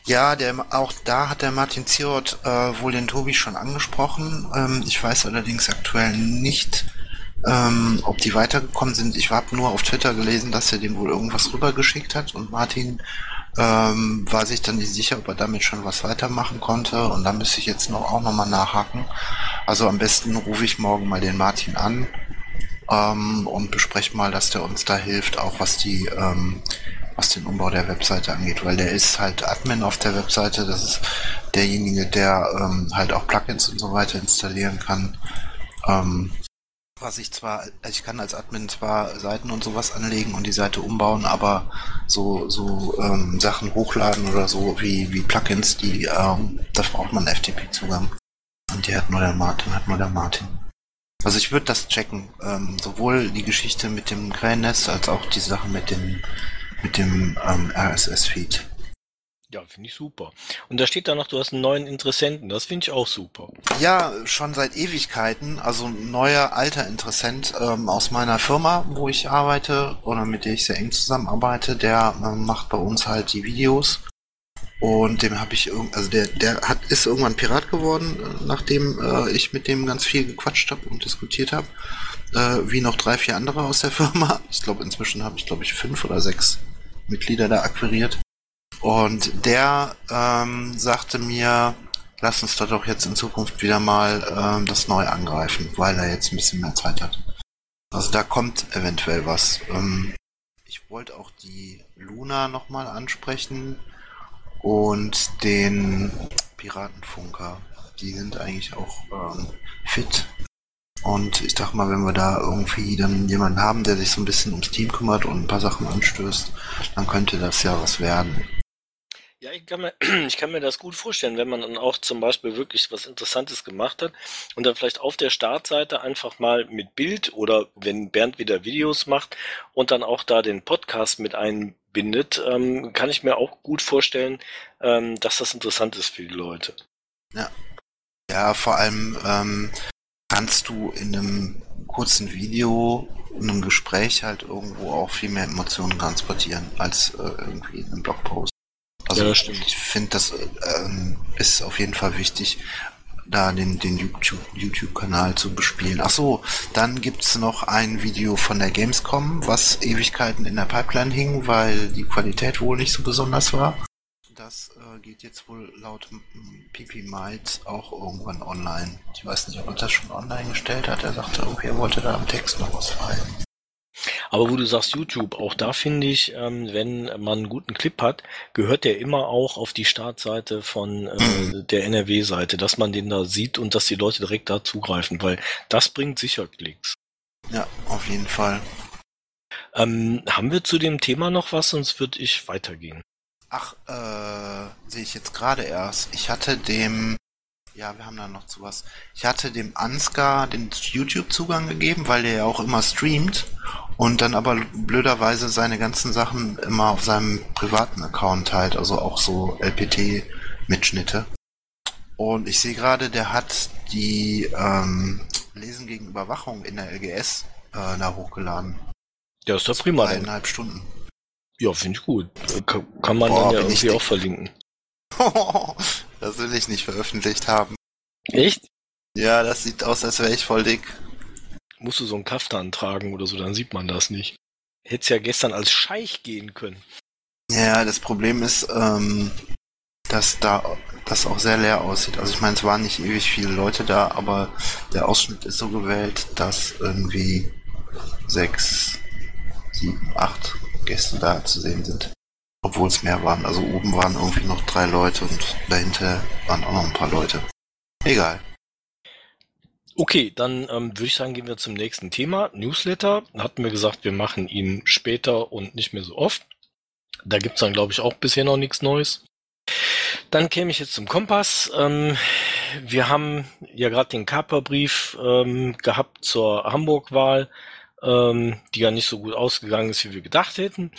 Ja, der, auch da hat der Martin Zierot äh, wohl den Tobi schon angesprochen. Ähm, ich weiß allerdings aktuell nicht, ähm, ob die weitergekommen sind. Ich habe nur auf Twitter gelesen, dass er dem wohl irgendwas rübergeschickt hat und Martin ähm, war sich dann nicht sicher, ob er damit schon was weitermachen konnte und da müsste ich jetzt noch auch nochmal nachhaken. Also am besten rufe ich morgen mal den Martin an ähm, und bespreche mal, dass der uns da hilft, auch was die ähm, was den Umbau der Webseite angeht, weil der ist halt Admin auf der Webseite, das ist derjenige, der ähm, halt auch Plugins und so weiter installieren kann. Ähm, was ich zwar, ich kann als Admin zwar Seiten und sowas anlegen und die Seite umbauen, aber so so ähm, Sachen hochladen oder so wie wie Plugins, die ähm, da braucht man FTP-Zugang und die hat nur der Martin, hat nur der Martin. Also ich würde das checken, ähm, sowohl die Geschichte mit dem Krähennest als auch die Sache mit dem mit dem ähm, RSS-Feed. Ja, finde ich super. Und da steht da noch, du hast einen neuen Interessenten. Das finde ich auch super. Ja, schon seit Ewigkeiten. Also ein neuer, alter Interessent ähm, aus meiner Firma, wo ich arbeite oder mit der ich sehr eng zusammenarbeite, der ähm, macht bei uns halt die Videos. Und dem habe ich irgend, also der, der hat ist irgendwann Pirat geworden, äh, nachdem äh, ich mit dem ganz viel gequatscht habe und diskutiert habe. Äh, wie noch drei, vier andere aus der Firma. Ich glaube, inzwischen habe ich, glaube ich, fünf oder sechs Mitglieder da akquiriert. Und der ähm, sagte mir, lass uns da doch jetzt in Zukunft wieder mal ähm, das neu angreifen, weil er jetzt ein bisschen mehr Zeit hat. Also da kommt eventuell was. Ähm, ich wollte auch die Luna nochmal ansprechen und den Piratenfunker. Die sind eigentlich auch ähm, fit. Und ich dachte mal, wenn wir da irgendwie dann jemanden haben, der sich so ein bisschen ums Team kümmert und ein paar Sachen anstößt, dann könnte das ja was werden. Ja, ich kann, mir, ich kann mir das gut vorstellen, wenn man dann auch zum Beispiel wirklich was Interessantes gemacht hat und dann vielleicht auf der Startseite einfach mal mit Bild oder wenn Bernd wieder Videos macht und dann auch da den Podcast mit einbindet, ähm, kann ich mir auch gut vorstellen, ähm, dass das interessant ist für die Leute. Ja, vor allem ähm, kannst du in einem kurzen Video, in einem Gespräch halt irgendwo auch viel mehr Emotionen transportieren als äh, irgendwie in einem Blogpost. Also Ja, das stimmt. ich finde, das ähm, ist auf jeden Fall wichtig, da den, den YouTube- YouTube-Kanal zu bespielen. Ach so, dann gibt's noch ein Video von der Gamescom, was Ewigkeiten in der Pipeline hing, weil die Qualität wohl nicht so besonders war. Das äh, geht jetzt wohl laut Pipi Might auch irgendwann online. Ich weiß nicht, ob er das schon online gestellt hat. Er sagte, irgendwie, er wollte da am Text noch was schreiben. Aber wo du sagst YouTube, auch da finde ich, ähm, wenn man einen guten Clip hat, gehört der immer auch auf die Startseite von äh, der NRW-Seite, dass man den da sieht und dass die Leute direkt da zugreifen, weil das bringt sicher Klicks. Ja, auf jeden Fall. Ähm, haben wir zu dem Thema noch was, sonst würde ich weitergehen. Ach, äh, sehe ich jetzt gerade erst. Ich hatte dem, ja, wir haben da noch zu was. Ich hatte dem Ansgar den YouTube-Zugang gegeben, weil der ja auch immer streamt und dann aber blöderweise seine ganzen Sachen immer auf seinem privaten Account teilt, also auch so LPT-Mitschnitte. Und ich sehe gerade, der hat die ähm, Lesen gegen Überwachung in der LGS äh, da hochgeladen. Ja, ist doch prima. Eineinhalb Stunden. Ja, finde ich gut. Kann, kann man Boah, dann ja irgendwie auch verlinken. das will ich nicht veröffentlicht haben. Echt? Ja, das sieht aus, als wäre ich voll dick. Musst du so einen Kaftan tragen oder so, dann sieht man das nicht. Hättest ja gestern als Scheich gehen können. Ja, das Problem ist, ähm, dass da das auch sehr leer aussieht. Also ich meine, es waren nicht ewig viele Leute da, aber der Ausschnitt ist so gewählt, dass irgendwie sechs, sieben, acht Gäste da zu sehen sind. Obwohl es mehr waren. Also oben waren irgendwie noch drei Leute und dahinter waren auch noch ein paar Leute. Egal. Okay, dann ähm, würde ich sagen, gehen wir zum nächsten Thema. Newsletter. Hatten wir gesagt, wir machen ihn später und nicht mehr so oft. Da gibt's dann, glaube ich, auch bisher noch nichts Neues. Dann käme ich jetzt zum Kompass. Ähm, wir haben ja gerade den Kaperbrief ähm, gehabt zur Hamburg-Wahl, ähm, die ja nicht so gut ausgegangen ist, wie wir gedacht hätten.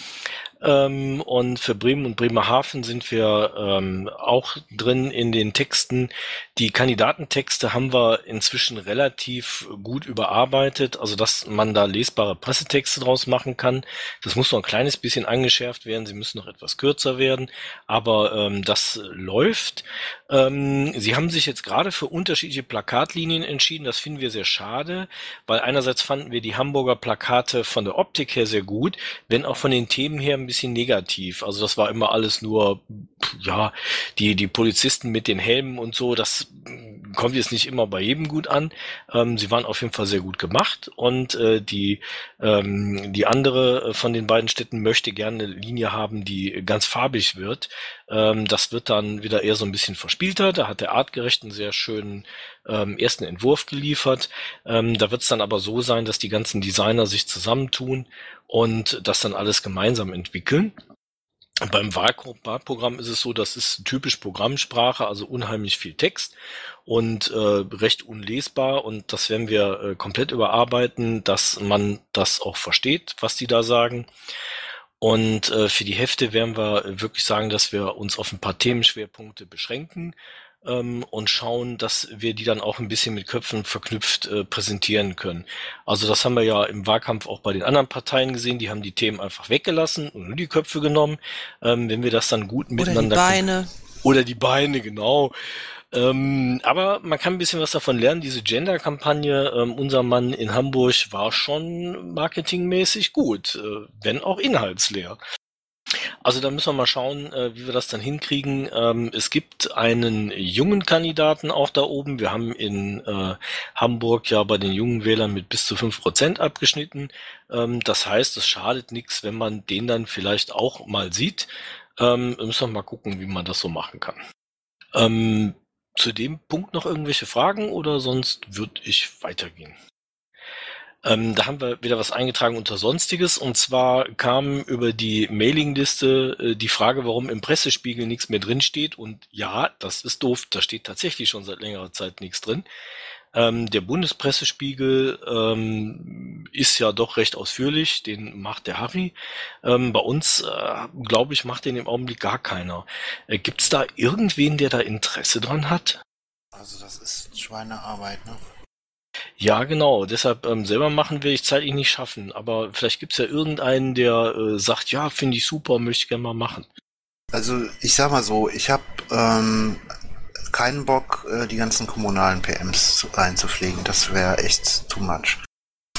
Ähm, und für Bremen und Bremerhaven sind wir ähm, auch drin in den Texten. Die Kandidatentexte haben wir inzwischen relativ gut überarbeitet, also dass man da lesbare Pressetexte draus machen kann. Das muss noch ein kleines bisschen angeschärft werden. Sie müssen noch etwas kürzer werden, aber ähm, das läuft. Ähm, Sie haben sich jetzt gerade für unterschiedliche Plakatlinien entschieden. Das finden wir sehr schade, weil einerseits fanden wir die Hamburger Plakate von der Optik her sehr gut, wenn auch von den Themen her ein bisschen negativ. Also das war immer alles nur, ja, die, die Polizisten mit den Helmen und so, das kommt jetzt nicht immer bei jedem gut an. Ähm, sie waren auf jeden Fall sehr gut gemacht und äh, die, ähm, die andere von den beiden Städten möchte gerne eine Linie haben, die ganz farbig wird. Ähm, das wird dann wieder eher so ein bisschen verspielter. Da hat der Artgerecht einen sehr schönen ähm, ersten Entwurf geliefert. Ähm, da wird es dann aber so sein, dass die ganzen Designer sich zusammentun und das dann alles gemeinsam entwickeln. Beim Wahlprogramm ist es so, das ist typisch Programmsprache, also unheimlich viel Text und äh, recht unlesbar und das werden wir äh, komplett überarbeiten, dass man das auch versteht, was die da sagen. Und äh, für die Hefte werden wir wirklich sagen, dass wir uns auf ein paar Themenschwerpunkte beschränken ähm, und schauen, dass wir die dann auch ein bisschen mit Köpfen verknüpft äh, präsentieren können. Also das haben wir ja im Wahlkampf auch bei den anderen Parteien gesehen, die haben die Themen einfach weggelassen und nur die Köpfe genommen. Ähm, wenn wir das dann gut miteinander... Oder die Beine. Oder die Beine, genau. Ähm, aber man kann ein bisschen was davon lernen. Diese Gender-Kampagne, ähm, unser Mann in Hamburg, war schon marketingmäßig gut, äh, wenn auch inhaltsleer. Also da müssen wir mal schauen, äh, wie wir das dann hinkriegen. Ähm, es gibt einen jungen Kandidaten auch da oben. Wir haben in äh, Hamburg ja bei den jungen Wählern mit bis zu fünf Prozent abgeschnitten. Ähm, das heißt, es schadet nichts, wenn man den dann vielleicht auch mal sieht. Ähm, müssen wir mal gucken, wie man das so machen kann. Zu dem Punkt noch irgendwelche Fragen oder sonst würde ich weitergehen? Ähm, da haben wir wieder was eingetragen unter Sonstiges und zwar kam über die Mailingliste äh, die Frage, warum im Pressespiegel nichts mehr drin steht und ja, das ist doof, da steht tatsächlich schon seit längerer Zeit nichts drin. Ähm, der Bundespressespiegel ähm, ist ja doch recht ausführlich, den macht der Harry. Ähm, bei uns, äh, glaube ich, macht den im Augenblick gar keiner. Äh, Gibt es da irgendwen, der da Interesse dran hat? Also das ist Schweinearbeit, ne? Ja, genau. Deshalb ähm, selber machen will ich zeitlich nicht schaffen. Aber vielleicht gibt's ja irgendeinen, der äh, sagt, ja, finde ich super, möchte ich gerne mal machen. Also ich sag mal so, ich habe ähm, keinen Bock, äh, die ganzen kommunalen PMs einzupflegen. Das wäre echt too much.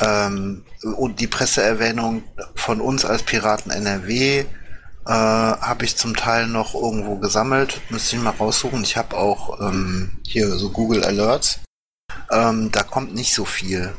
Ähm, und die Presseerwähnung von uns als Piraten NRW äh, habe ich zum Teil noch irgendwo gesammelt. Müsste ich mal raussuchen. Ich habe auch ähm, hier so Google Alerts. Ähm, da kommt nicht so viel.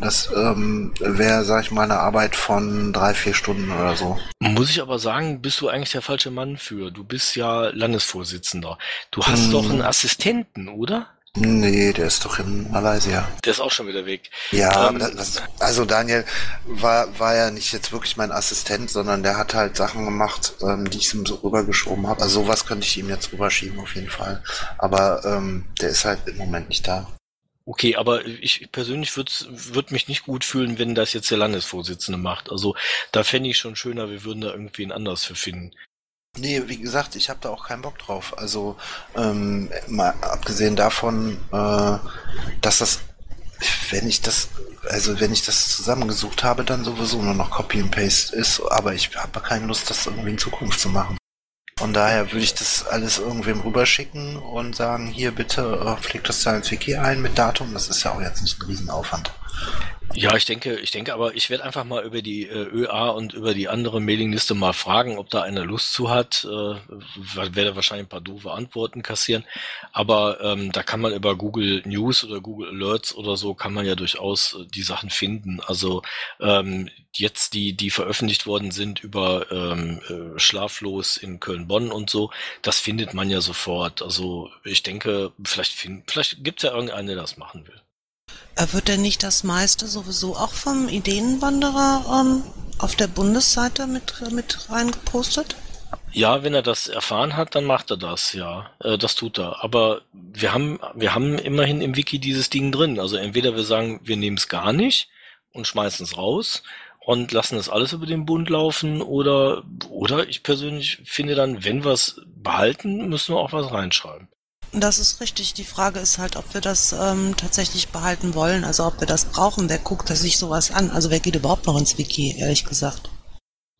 Das ähm, wäre, sag ich mal, eine Arbeit von drei, vier Stunden oder so. Muss ich aber sagen, bist du eigentlich der falsche Mann für. Du bist ja Landesvorsitzender. Du hast Hm. doch einen Assistenten, oder? Nee, der ist doch in Malaysia. Der ist auch schon wieder weg. Ja, Ähm, das, also Daniel war, war ja nicht jetzt wirklich mein Assistent, sondern der hat halt Sachen gemacht, ähm, die ich ihm so rübergeschoben habe. Also sowas könnte ich ihm jetzt rüberschieben auf jeden Fall. Aber ähm, der ist halt im Moment nicht da. Okay, aber ich persönlich würde würd mich nicht gut fühlen, wenn das jetzt der Landesvorsitzende macht. Also da fände ich schon schöner, wir würden da irgendwen anders für finden. Nee, wie gesagt, ich habe da auch keinen Bock drauf. Also ähm, mal abgesehen davon, äh, dass das, wenn ich das, also wenn ich das zusammengesucht habe, dann sowieso nur noch Copy and Paste ist. Aber ich habe keine Lust, das irgendwie in Zukunft zu machen. Von daher würde ich das alles irgendwem rüberschicken und sagen, hier bitte äh, pflegt das da ins Wiki ein mit Datum. Das ist ja auch jetzt nicht ein Riesenaufwand. Ja, ich denke, ich denke aber, ich werde einfach mal über die äh, ÖA und über die andere Mailingliste mal fragen, ob da einer Lust zu hat. Äh, werde wahrscheinlich ein paar doofe Antworten kassieren. Aber ähm, da kann man über Google News oder Google Alerts oder so kann man ja durchaus äh, die Sachen finden. Also ähm, jetzt die, die veröffentlicht worden sind über ähm, äh, Schlaflos in Köln-Bonn und so, das findet man ja sofort. Also ich denke, vielleicht, find, vielleicht gibt es ja irgendeinen, der das machen will. Äh, wird denn nicht das meiste sowieso auch vom Ideenwanderer ähm, auf der Bundesseite mit, mit reingepostet? Ja, wenn er das erfahren hat, dann macht er das, ja. Äh, das tut er. Aber wir haben, wir haben immerhin im Wiki dieses Ding drin. Also entweder wir sagen, wir nehmen es gar nicht und schmeißen es raus und lassen es alles über den Bund laufen oder, oder ich persönlich finde dann, wenn wir es behalten, müssen wir auch was reinschreiben. Das ist richtig. Die Frage ist halt, ob wir das ähm, tatsächlich behalten wollen, also ob wir das brauchen. Wer guckt sich sowas an? Also wer geht überhaupt noch ins Wiki, ehrlich gesagt?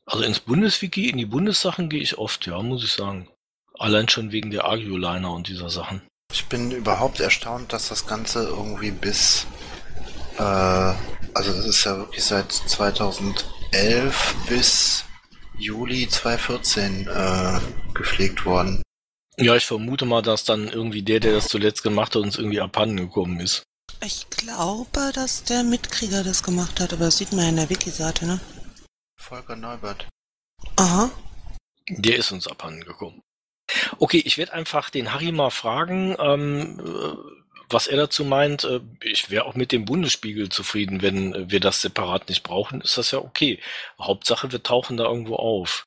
Also ins Bundeswiki, in die Bundessachen gehe ich oft, ja, muss ich sagen. Allein schon wegen der Agioliner und dieser Sachen. Ich bin überhaupt erstaunt, dass das Ganze irgendwie bis, äh, also das ist ja wirklich seit 2011 bis Juli 2014 äh, gepflegt worden. Ja, ich vermute mal, dass dann irgendwie der, der das zuletzt gemacht hat, uns irgendwie abhanden gekommen ist. Ich glaube, dass der Mitkrieger das gemacht hat, aber das sieht man ja in der Wiki-Seite, ne? Volker Neubert. Aha. Der ist uns abhanden gekommen. Okay, ich werde einfach den Harry mal fragen, ähm, was er dazu meint. Äh, ich wäre auch mit dem Bundesspiegel zufrieden, wenn wir das separat nicht brauchen. Ist das ja okay. Hauptsache, wir tauchen da irgendwo auf.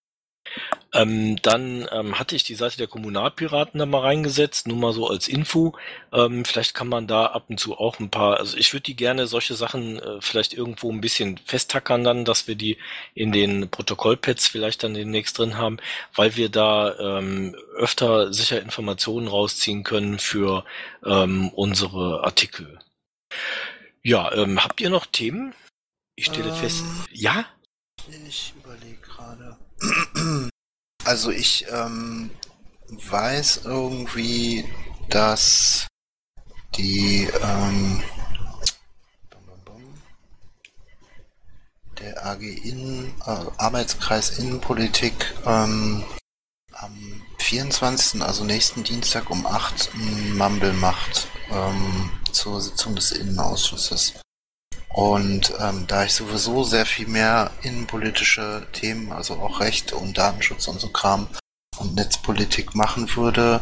Ähm, dann ähm, hatte ich die Seite der Kommunalpiraten da mal reingesetzt, nur mal so als Info. Ähm, vielleicht kann man da ab und zu auch ein paar, also ich würde die gerne solche Sachen äh, vielleicht irgendwo ein bisschen festtackern dann, dass wir die in den Protokollpads vielleicht dann demnächst drin haben, weil wir da ähm, öfter sicher Informationen rausziehen können für ähm, unsere Artikel. Ja, ähm, habt ihr noch Themen? Ich stelle fest, ja? Ich überlege gerade. Also ich ähm, weiß irgendwie, dass die ähm, bum, bum, bum, der AG Innen, äh, Arbeitskreis Innenpolitik ähm, am 24., also nächsten Dienstag um 8 ein Mumble macht ähm, zur Sitzung des Innenausschusses. Und ähm, da ich sowieso sehr viel mehr innenpolitische Themen, also auch Recht und Datenschutz und so Kram und Netzpolitik machen würde,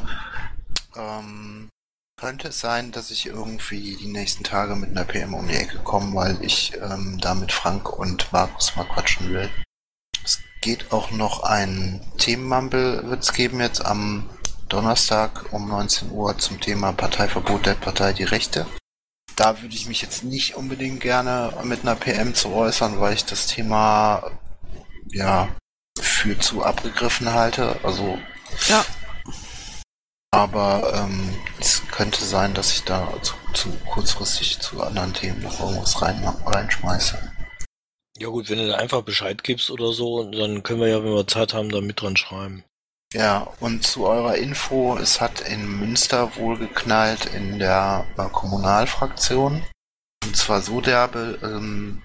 ähm, könnte es sein, dass ich irgendwie die nächsten Tage mit einer PM um die Ecke komme, weil ich ähm, da mit Frank und Markus mal quatschen will. Es geht auch noch ein Themenmumble wird's geben jetzt am Donnerstag um 19 Uhr zum Thema Parteiverbot der Partei Die Rechte da würde ich mich jetzt nicht unbedingt gerne mit einer PM zu äußern, weil ich das Thema ja für zu abgegriffen halte. Also Ja. aber ähm, es könnte sein, dass ich da zu, zu kurzfristig zu anderen Themen noch irgendwas rein, reinschmeiße. Ja gut, wenn du da einfach Bescheid gibst oder so, dann können wir ja, wenn wir Zeit haben, da mit dran schreiben. Ja, und zu eurer Info, es hat in Münster wohl geknallt in der äh, Kommunalfraktion. Und zwar so derbe, ähm,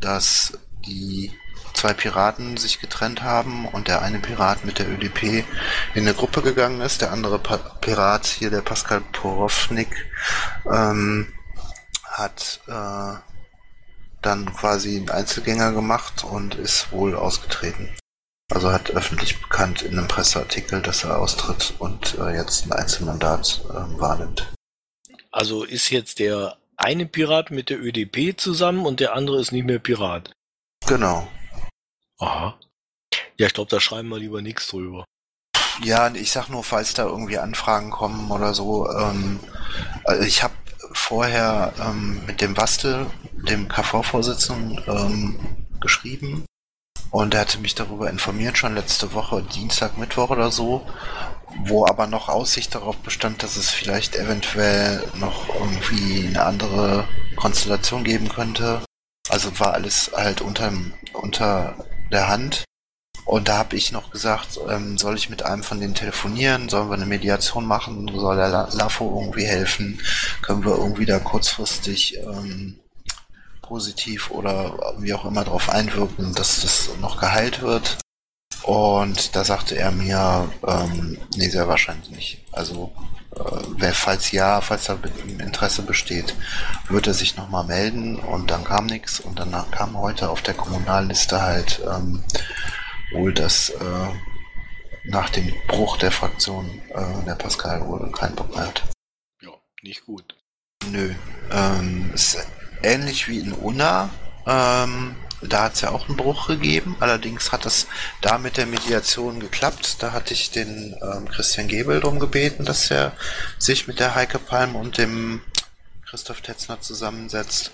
dass die zwei Piraten sich getrennt haben und der eine Pirat mit der ÖDP in eine Gruppe gegangen ist, der andere pa Pirat, hier der Pascal Porownik, ähm, hat äh, dann quasi einen Einzelgänger gemacht und ist wohl ausgetreten. Also hat öffentlich bekannt in einem Presseartikel, dass er austritt und äh, jetzt ein Einzelmandat äh, wahrnimmt. Also ist jetzt der eine Pirat mit der ÖDP zusammen und der andere ist nicht mehr Pirat. Genau. Aha. Ja, ich glaube, da schreiben wir lieber nichts drüber. Ja, ich sag nur, falls da irgendwie Anfragen kommen oder so. Ähm, also ich habe vorher ähm, mit dem Wastel, dem KV-Vorsitzenden, ähm, geschrieben und er hatte mich darüber informiert, schon letzte Woche, Dienstag, Mittwoch oder so, wo aber noch Aussicht darauf bestand, dass es vielleicht eventuell noch irgendwie eine andere Konstellation geben könnte. Also war alles halt unter, unter der Hand. Und da habe ich noch gesagt, ähm, soll ich mit einem von denen telefonieren? Sollen wir eine Mediation machen? Soll der La- LAFO irgendwie helfen? Können wir irgendwie da kurzfristig ähm, positiv oder wie auch immer darauf einwirken, dass das noch geheilt wird. Und da sagte er mir, ähm, nee, sehr wahrscheinlich nicht. Also, äh, falls ja, falls da Interesse besteht, wird er sich nochmal melden und dann kam nichts und danach kam heute auf der Kommunalliste halt ähm, wohl das äh, nach dem Bruch der Fraktion äh, der Pascal wohl keinen Bock mehr hat. Ja, nicht gut. Nö. Ähm, ist ähnlich wie in Unna. Ähm, da hat es ja auch einen Bruch gegeben. Allerdings hat es da mit der Mediation geklappt. Da hatte ich den ähm, Christian Gebel darum gebeten, dass er sich mit der Heike Palm und dem Christoph Tetzner zusammensetzt.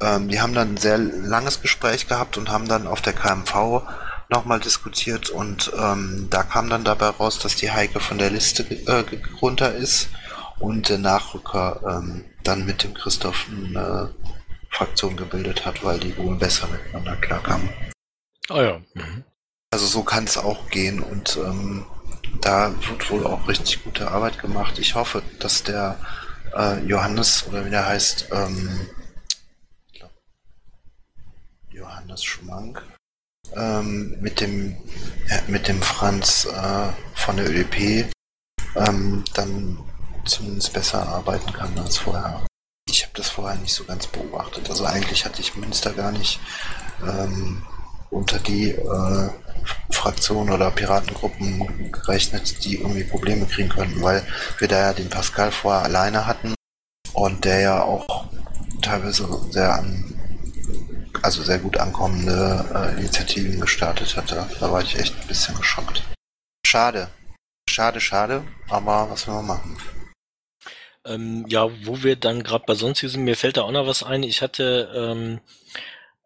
Ähm, die haben dann ein sehr langes Gespräch gehabt und haben dann auf der KMV nochmal diskutiert und ähm, da kam dann dabei raus, dass die Heike von der Liste äh, runter ist und der Nachrücker ähm, dann mit dem Christoph eine Fraktion gebildet hat, weil die wohl besser miteinander klarkamen. Ah ja. Mhm. Also so kann es auch gehen und ähm, da wird wohl auch richtig gute Arbeit gemacht. Ich hoffe, dass der äh, Johannes oder wie der heißt, ähm, Johannes Schmank, ähm, mit dem äh, mit dem Franz äh, von der ÖDP ähm, dann zumindest besser arbeiten kann als vorher. Das vorher nicht so ganz beobachtet. Also eigentlich hatte ich Münster gar nicht ähm, unter die äh, Fraktionen oder Piratengruppen gerechnet, die irgendwie Probleme kriegen könnten, weil wir da ja den Pascal vorher alleine hatten und der ja auch teilweise sehr an, also sehr gut ankommende äh, Initiativen gestartet hatte. Da war ich echt ein bisschen geschockt. Schade. Schade, schade, aber was will man machen? Ähm, ja, wo wir dann gerade bei sonst sind, mir fällt da auch noch was ein. Ich hatte ähm,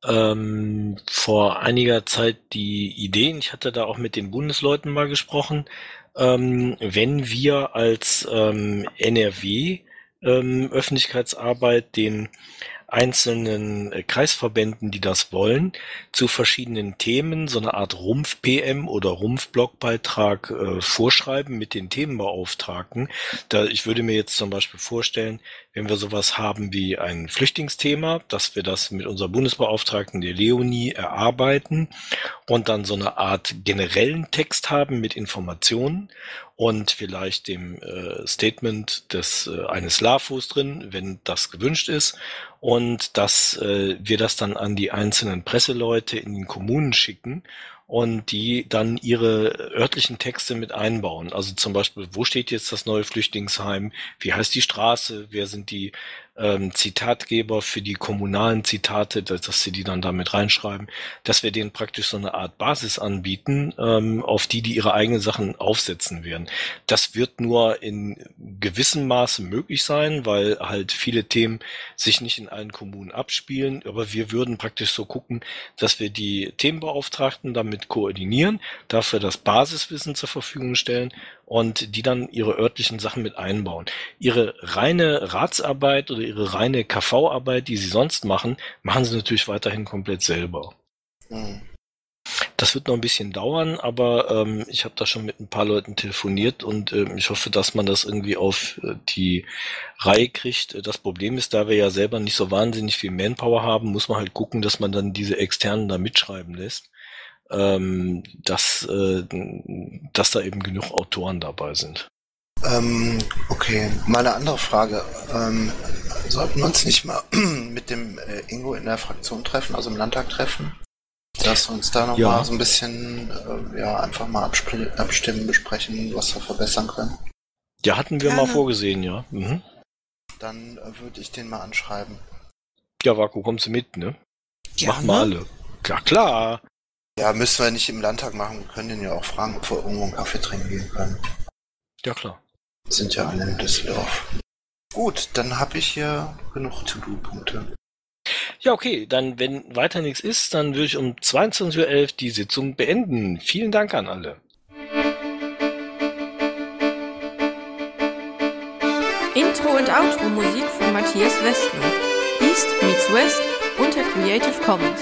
ähm, vor einiger Zeit die Ideen, ich hatte da auch mit den Bundesleuten mal gesprochen, ähm, wenn wir als ähm, NRW ähm, Öffentlichkeitsarbeit den einzelnen äh, Kreisverbänden, die das wollen, zu verschiedenen Themen so eine Art Rumpf-PM oder Rumpf-Blogbeitrag äh, vorschreiben mit den Themenbeauftragten. Da, ich würde mir jetzt zum Beispiel vorstellen, wenn wir sowas haben wie ein Flüchtlingsthema, dass wir das mit unserer Bundesbeauftragten, der Leonie, erarbeiten und dann so eine Art generellen Text haben mit Informationen und vielleicht dem äh, Statement des äh, eines LAFOs drin, wenn das gewünscht ist und dass äh, wir das dann an die einzelnen Presseleute in den Kommunen schicken und die dann ihre örtlichen Texte mit einbauen. Also zum Beispiel, wo steht jetzt das neue Flüchtlingsheim? Wie heißt die Straße? Wer sind die ähm, Zitatgeber für die kommunalen Zitate, dass, dass sie die dann damit reinschreiben, dass wir denen praktisch so eine Art Basis anbieten, ähm, auf die die ihre eigenen Sachen aufsetzen werden. Das wird nur in gewissem Maße möglich sein, weil halt viele Themen sich nicht in allen Kommunen abspielen, aber wir würden praktisch so gucken, dass wir die Themenbeauftragten damit koordinieren, dafür das Basiswissen zur Verfügung stellen und die dann ihre örtlichen Sachen mit einbauen. Ihre reine Ratsarbeit oder ihre reine KV-Arbeit, die sie sonst machen, machen sie natürlich weiterhin komplett selber. Mhm. Das wird noch ein bisschen dauern, aber ähm, ich habe da schon mit ein paar Leuten telefoniert und äh, ich hoffe, dass man das irgendwie auf äh, die Reihe kriegt. Das Problem ist, da wir ja selber nicht so wahnsinnig viel Manpower haben, muss man halt gucken, dass man dann diese externen da mitschreiben lässt ähm, dass, äh, dass da eben genug Autoren dabei sind. Ähm, okay, mal eine andere Frage. Ähm, sollten wir uns nicht mal mit dem äh, Ingo in der Fraktion treffen, also im Landtag treffen? Dass wir uns da nochmal ja. so ein bisschen, äh, ja, einfach mal abstimmen, besprechen, was wir verbessern können. Ja, hatten wir Gerne. mal vorgesehen, ja. Mhm. Dann äh, würde ich den mal anschreiben. Ja, Vaku, kommst du mit, ne? Gerne. Machen wir alle. Ja, klar. Ja, müssen wir nicht im Landtag machen. Wir können den ja auch fragen, ob wir irgendwo einen Kaffee trinken gehen können. Ja, klar. Sind ja alle in Düsseldorf. Gut, dann habe ich hier genug To-Do-Punkte. Ja, okay, dann wenn weiter nichts ist, dann würde ich um 22.11 Uhr die Sitzung beenden. Vielen Dank an alle. Intro und Outro Musik von Matthias Westner. East meets West unter Creative Commons.